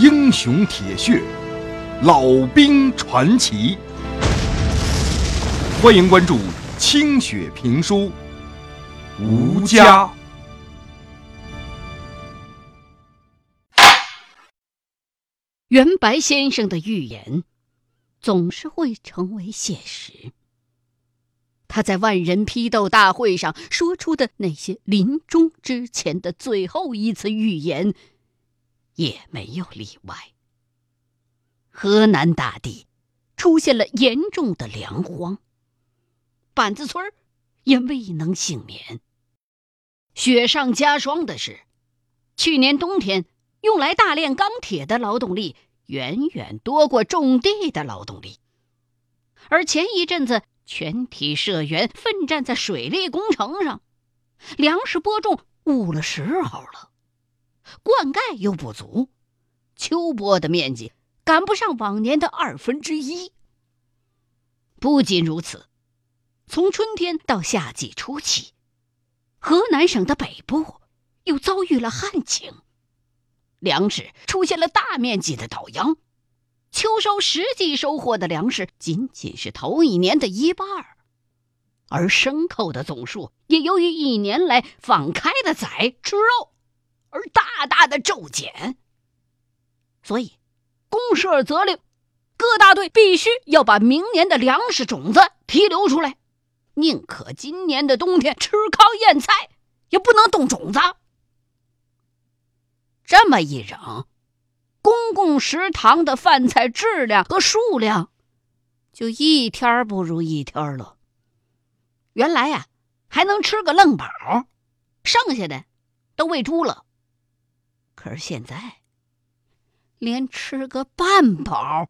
英雄铁血，老兵传奇。欢迎关注《清雪评书》，吴家。袁白先生的预言总是会成为现实。他在万人批斗大会上说出的那些临终之前的最后一次预言，也没有例外。河南大地出现了严重的粮荒，板子村也未能幸免。雪上加霜的是，去年冬天用来大炼钢铁的劳动力远远多过种地的劳动力，而前一阵子。全体社员奋战在水利工程上，粮食播种误了时候了，灌溉又不足，秋播的面积赶不上往年的二分之一。不仅如此，从春天到夏季初期，河南省的北部又遭遇了旱情，粮食出现了大面积的倒秧。秋收实际收获的粮食仅仅是头一年的一半儿而牲口的总数也由于一年来放开的宰吃肉而大大的骤减。所以，公社责令各大队必须要把明年的粮食种子提留出来，宁可今年的冬天吃糠咽菜，也不能动种子。这么一整。公共食堂的饭菜质量和数量，就一天不如一天了。原来呀，还能吃个愣饱，剩下的都喂猪了。可是现在，连吃个半饱，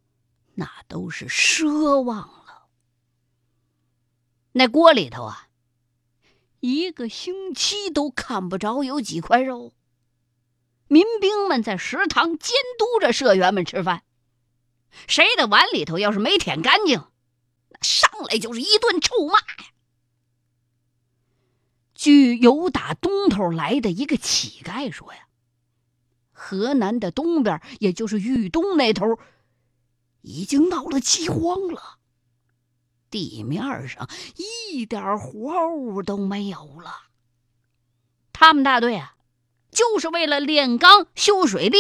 那都是奢望了。那锅里头啊，一个星期都看不着有几块肉。民兵们在食堂监督着社员们吃饭，谁的碗里头要是没舔干净，那上来就是一顿臭骂呀。据由打东头来的一个乞丐说呀，河南的东边，也就是豫东那头，已经闹了饥荒了，地面上一点活物都没有了。他们大队啊。就是为了炼钢修水利，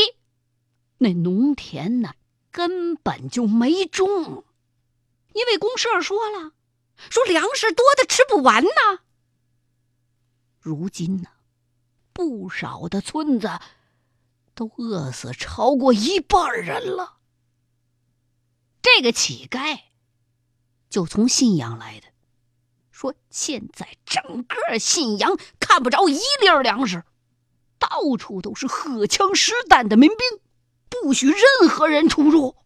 那农田呢根本就没种，因为公社说了，说粮食多的吃不完呢。如今呢，不少的村子都饿死超过一半人了。这个乞丐就从信阳来的，说现在整个信阳看不着一粒粮食。到处都是荷枪实弹的民兵，不许任何人出入。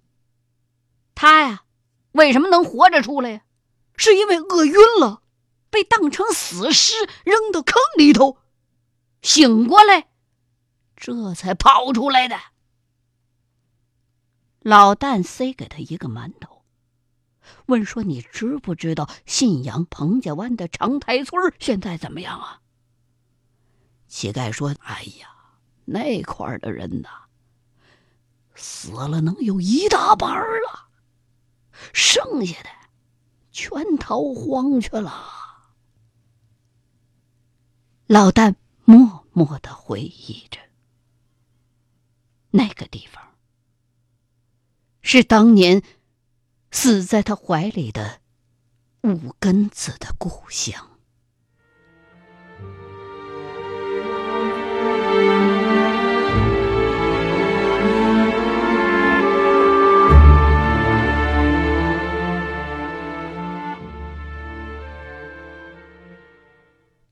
他呀，为什么能活着出来呀？是因为饿晕了，被当成死尸扔到坑里头，醒过来，这才跑出来的。老旦塞给他一个馒头，问说：“你知不知道信阳彭家湾的长台村现在怎么样啊？”乞丐说：“哎呀，那块的人呐，死了能有一大半了，剩下的全逃荒去了。”老旦默默的回忆着，那个地方是当年死在他怀里的五根子的故乡。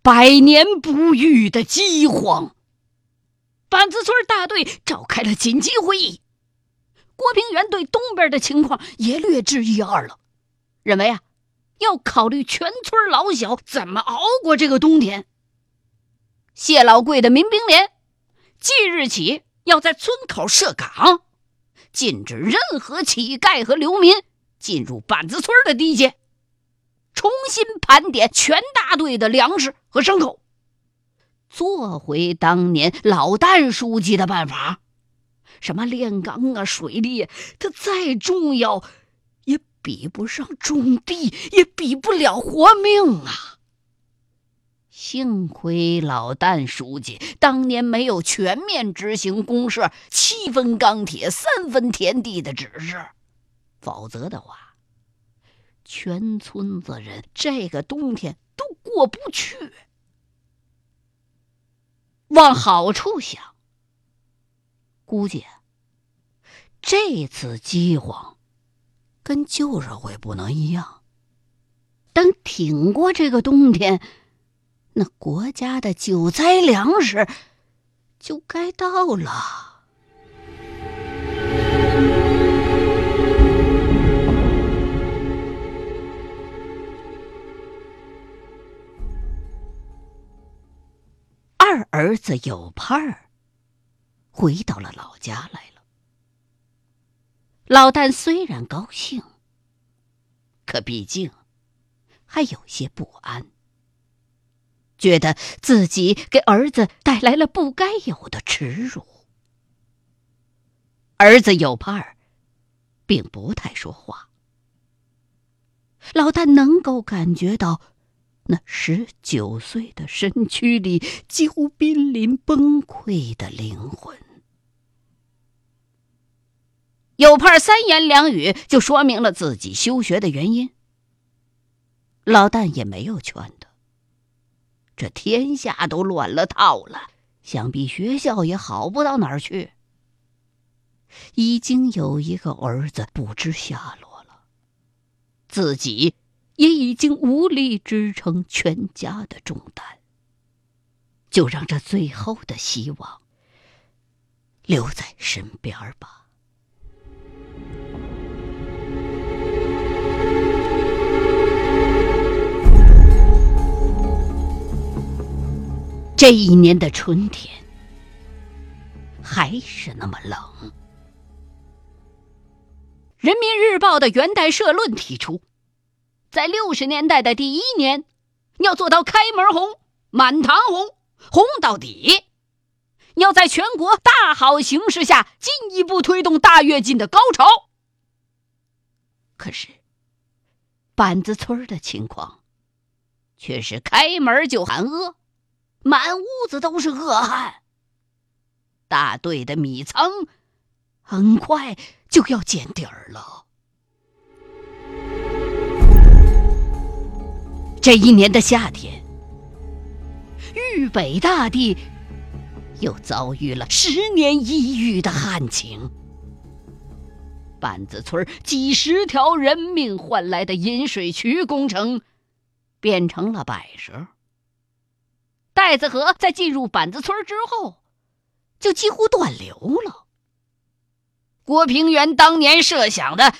百年不遇的饥荒，板子村大队召开了紧急会议。郭平原对东边的情况也略知一二了，认为啊，要考虑全村老小怎么熬过这个冬天。谢老贵的民兵连即日起要在村口设岗，禁止任何乞丐和流民进入板子村的地界。重新盘点全大队的粮食和牲口，做回当年老旦书记的办法，什么炼钢啊、水利，它再重要，也比不上种地，也比不了活命啊！幸亏老旦书记当年没有全面执行公社七分钢铁、三分田地的指示，否则的话，全村子人这个冬天都过不去。往好处想，估计这次饥荒跟旧社会不能一样。等挺过这个冬天，那国家的救灾粮食就该到了。儿子有盼儿回到了老家来了。老旦虽然高兴，可毕竟还有些不安，觉得自己给儿子带来了不该有的耻辱。儿子有盼儿并不太说话，老旦能够感觉到。那十九岁的身躯里，几乎濒临崩溃的灵魂。有盼三言两语就说明了自己休学的原因。老旦也没有劝他。这天下都乱了套了，想必学校也好不到哪儿去。已经有一个儿子不知下落了，自己。也已经无力支撑全家的重担，就让这最后的希望留在身边吧。这一年的春天还是那么冷。人民日报的元代社论提出。在六十年代的第一年，要做到开门红、满堂红、红到底；要在全国大好形势下进一步推动大跃进的高潮。可是，板子村的情况却是开门就喊饿，满屋子都是饿汉。大队的米仓很快就要见底儿了。这一年的夏天，豫北大地又遭遇了十年一遇的旱情。板子村几十条人命换来的引水渠工程变成了摆设。袋子河在进入板子村之后，就几乎断流了。郭平原当年设想的。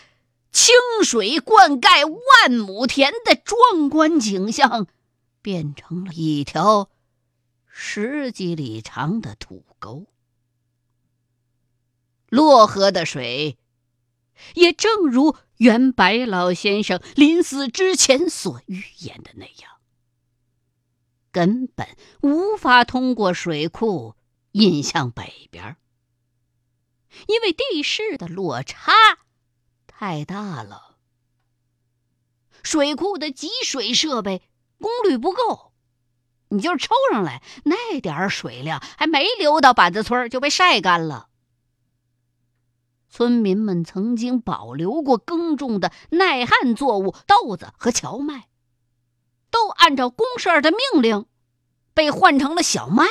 清水灌溉万亩田的壮观景象，变成了一条十几里长的土沟。洛河的水，也正如袁白老先生临死之前所预言的那样，根本无法通过水库引向北边，因为地势的落差。太大了，水库的集水设备功率不够，你就是抽上来那点水量，还没流到板子村就被晒干了。村民们曾经保留过耕种的耐旱作物豆子和荞麦，都按照公社的命令被换成了小麦。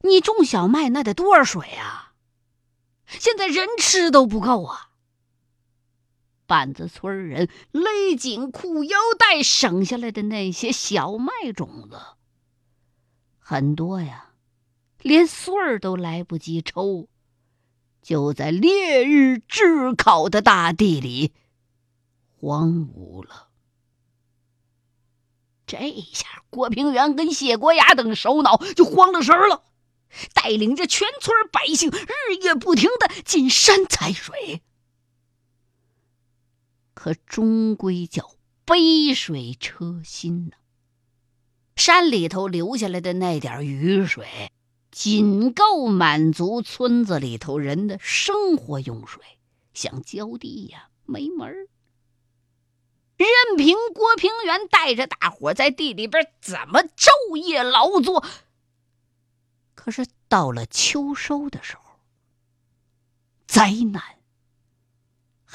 你种小麦那得多少水啊？现在人吃都不够啊！板子村人勒紧裤腰带省下来的那些小麦种子，很多呀，连穗儿都来不及抽，就在烈日炙烤的大地里荒芜了。这下郭平原跟谢国牙等首脑就慌了神了，带领着全村百姓日夜不停的进山采水。可终归叫杯水车薪呢。山里头流下来的那点雨水，仅够满足村子里头人的生活用水，想浇地呀没门儿。任凭郭平原带着大伙在地里边怎么昼夜劳作，可是到了秋收的时候，灾难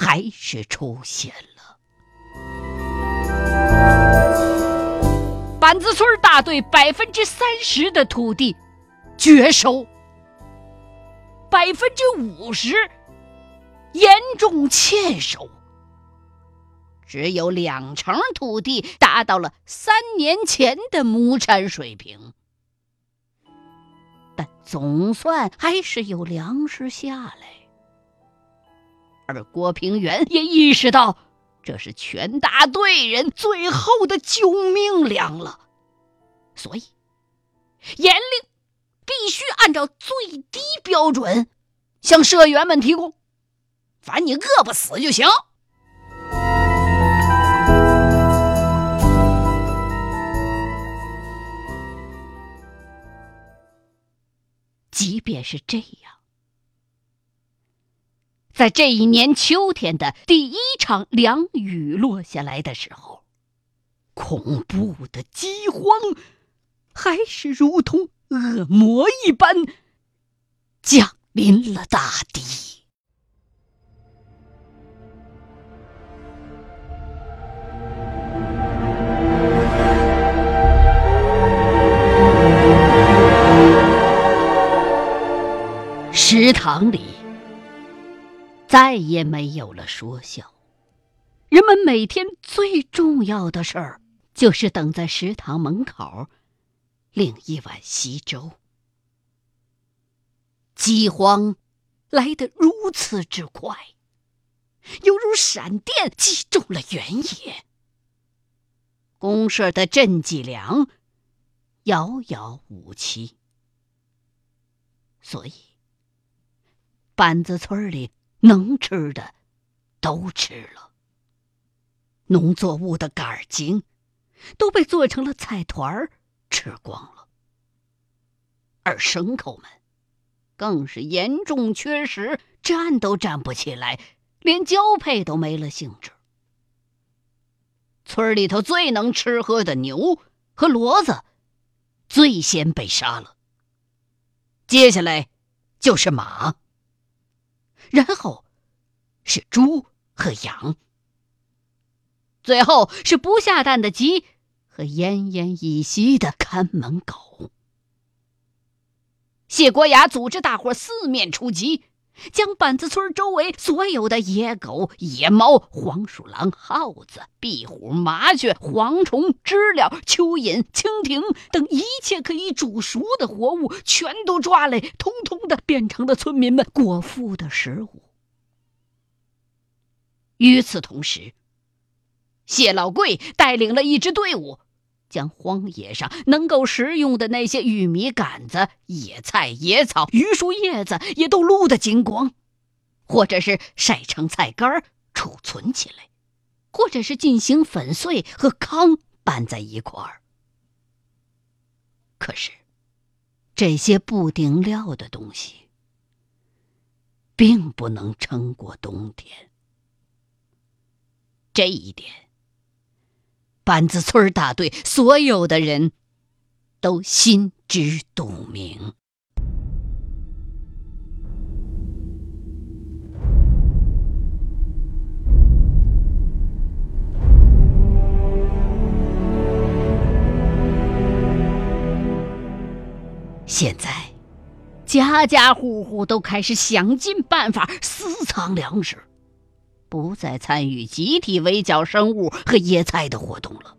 还是出现了。板子村大队百分之三十的土地绝收，百分之五十严重欠收。只有两成土地达到了三年前的亩产水平，但总算还是有粮食下来。而郭平原也意识到，这是全大队人最后的救命粮了，所以严令必须按照最低标准向社员们提供，反正你饿不死就行。即便是这样，在这一年秋天的第一场凉雨落下来的时候，恐怖的饥荒还是如同恶魔一般降临了大地。食堂里再也没有了说笑，人们每天最重要的事儿就是等在食堂门口领一碗稀粥。饥荒来得如此之快，犹如闪电击中了原野。公社的赈济粮遥遥无期，所以。板子村里能吃的都吃了，农作物的杆茎都被做成了菜团儿吃光了，而牲口们更是严重缺食，站都站不起来，连交配都没了兴致。村里头最能吃喝的牛和骡子最先被杀了，接下来就是马。然后是猪和羊，最后是不下蛋的鸡和奄奄一息的看门狗。谢国牙组织大伙四面出击，将板子村周围所有的野狗、野猫、黄鼠狼、耗子、壁虎、麻雀、蝗虫、知了、蚯蚓、蜻蜓等一切可以煮熟的活物，全都抓来，通通的变成了村民们果腹的食物。与此同时，谢老贵带领了一支队伍，将荒野上能够食用的那些玉米杆子、野菜、野草、榆树叶子也都撸得精光，或者是晒成菜干儿储存起来，或者是进行粉碎和糠拌在一块儿。可是，这些不顶料的东西，并不能撑过冬天。这一点，板子村大队所有的人都心知肚明。现在，家家户户都开始想尽办法私藏粮食。不再参与集体围剿生物和野菜的活动了，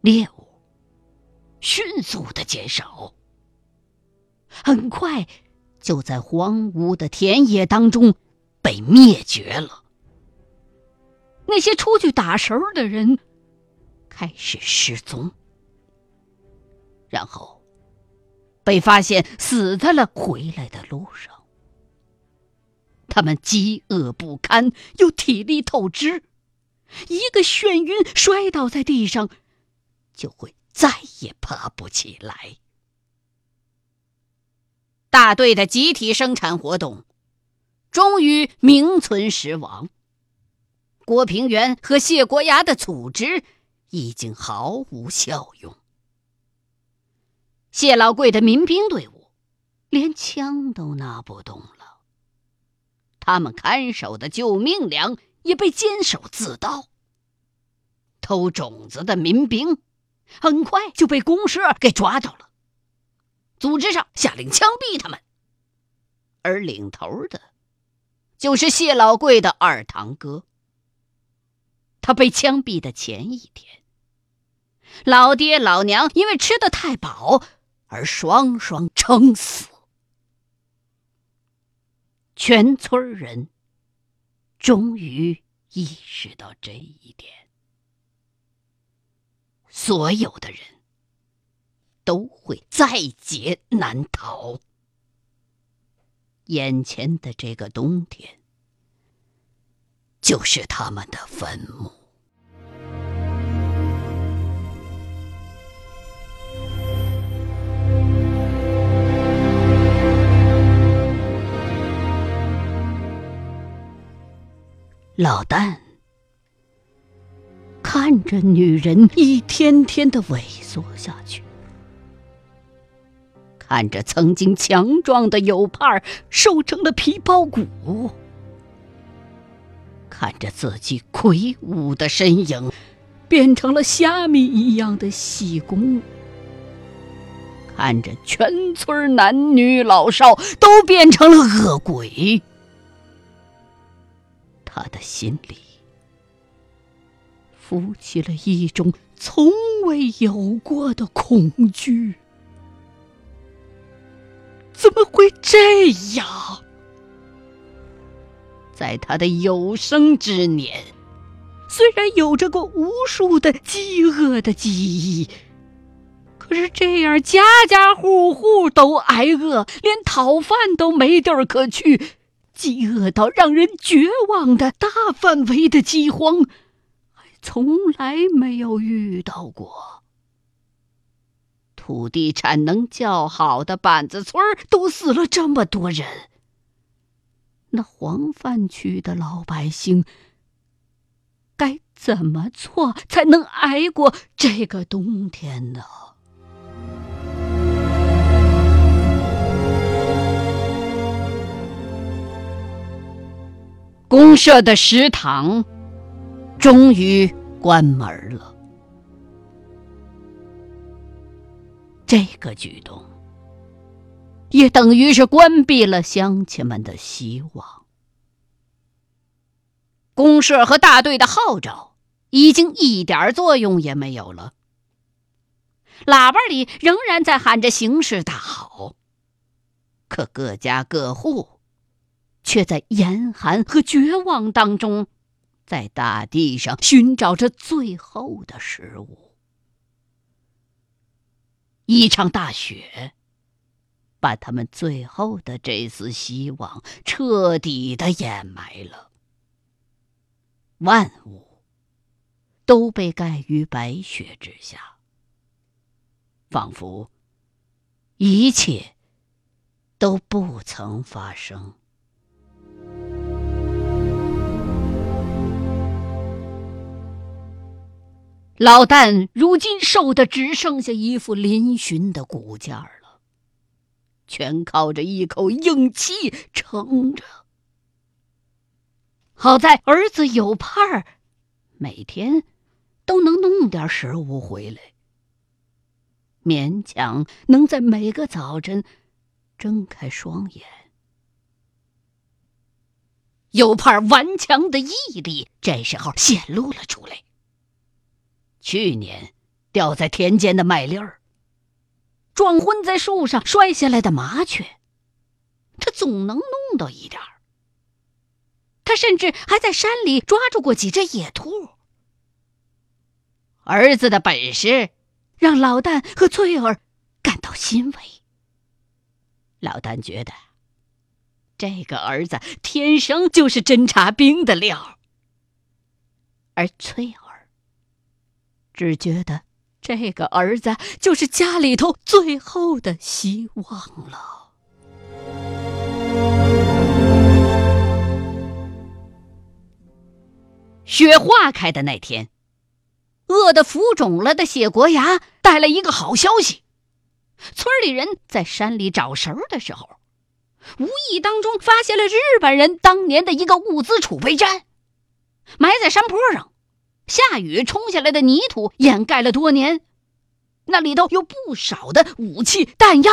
猎物迅速的减少，很快就在荒芜的田野当中被灭绝了。那些出去打食的人开始失踪，然后被发现死在了回来的路上。他们饥饿不堪，又体力透支，一个眩晕摔倒在地上，就会再也爬不起来。大队的集体生产活动终于名存实亡。郭平原和谢国牙的组织已经毫无效用。谢老贵的民兵队伍连枪都拿不动了，他们看守的救命粮也被坚守自盗。偷种子的民兵很快就被公社给抓到了，组织上下令枪毙他们，而领头的，就是谢老贵的二堂哥。他被枪毙的前一天，老爹老娘因为吃的太饱而双双撑死。全村人终于意识到这一点，所有的人都会在劫难逃。眼前的这个冬天。就是他们的坟墓。老旦看着女人一天天的萎缩下去，看着曾经强壮的有派瘦成了皮包骨。看着自己魁梧的身影，变成了虾米一样的细工；看着全村男女老少都变成了恶鬼，他的心里浮起了一种从未有过的恐惧。怎么会这样？在他的有生之年，虽然有着过无数的饥饿的记忆，可是这样家家户户都挨饿，连讨饭都没地儿可去，饥饿到让人绝望的大范围的饥荒，还从来没有遇到过。土地产能较好的板子村都死了这么多人。那黄泛区的老百姓该怎么做才能挨过这个冬天呢？公社的食堂终于关门了，这个举动。也等于是关闭了乡亲们的希望。公社和大队的号召已经一点作用也没有了，喇叭里仍然在喊着形势大好，可各家各户却在严寒和绝望当中，在大地上寻找着最后的食物。一场大雪。把他们最后的这丝希望彻底的掩埋了，万物都被盖于白雪之下，仿佛一切都不曾发生。老旦如今瘦的只剩下一副嶙峋的骨架了。全靠着一口硬气撑着。好在儿子有盼儿，每天都能弄点食物回来，勉强能在每个早晨睁开双眼。有盼顽强的毅力这时候显露了出来。去年掉在田间的麦粒儿。撞昏在树上摔下来的麻雀，他总能弄到一点儿。他甚至还在山里抓住过几只野兔。儿子的本事让老旦和翠儿感到欣慰。老旦觉得，这个儿子天生就是侦察兵的料，而翠儿只觉得。这个儿子就是家里头最后的希望了。雪化开的那天，饿得浮肿了的谢国牙带来一个好消息：村里人在山里找食儿的时候，无意当中发现了日本人当年的一个物资储备站，埋在山坡上，下雨冲下来的泥土掩盖了多年，那里头有不少的武器弹药，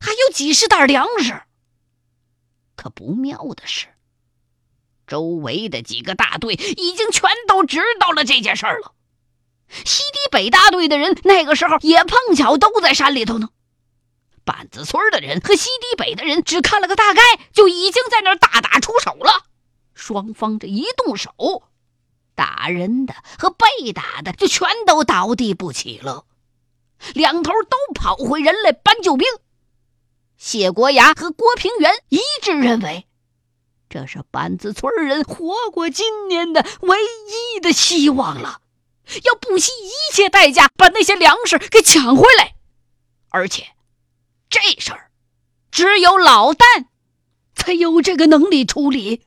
还有几十袋粮食。可不妙的是。周围的几个大队已经全都知道了这件事儿了。西堤北大队的人那个时候也碰巧都在山里头呢。板子村的人和西堤北的人只看了个大概，就已经在那儿大打出手了。双方这一动手，打人的和被打的就全都倒地不起了，两头都跑回人来搬救兵。谢国牙和郭平原一致认为。这是板子村人活过今年的唯一的希望了，要不惜一切代价把那些粮食给抢回来。而且，这事儿只有老旦才有这个能力处理。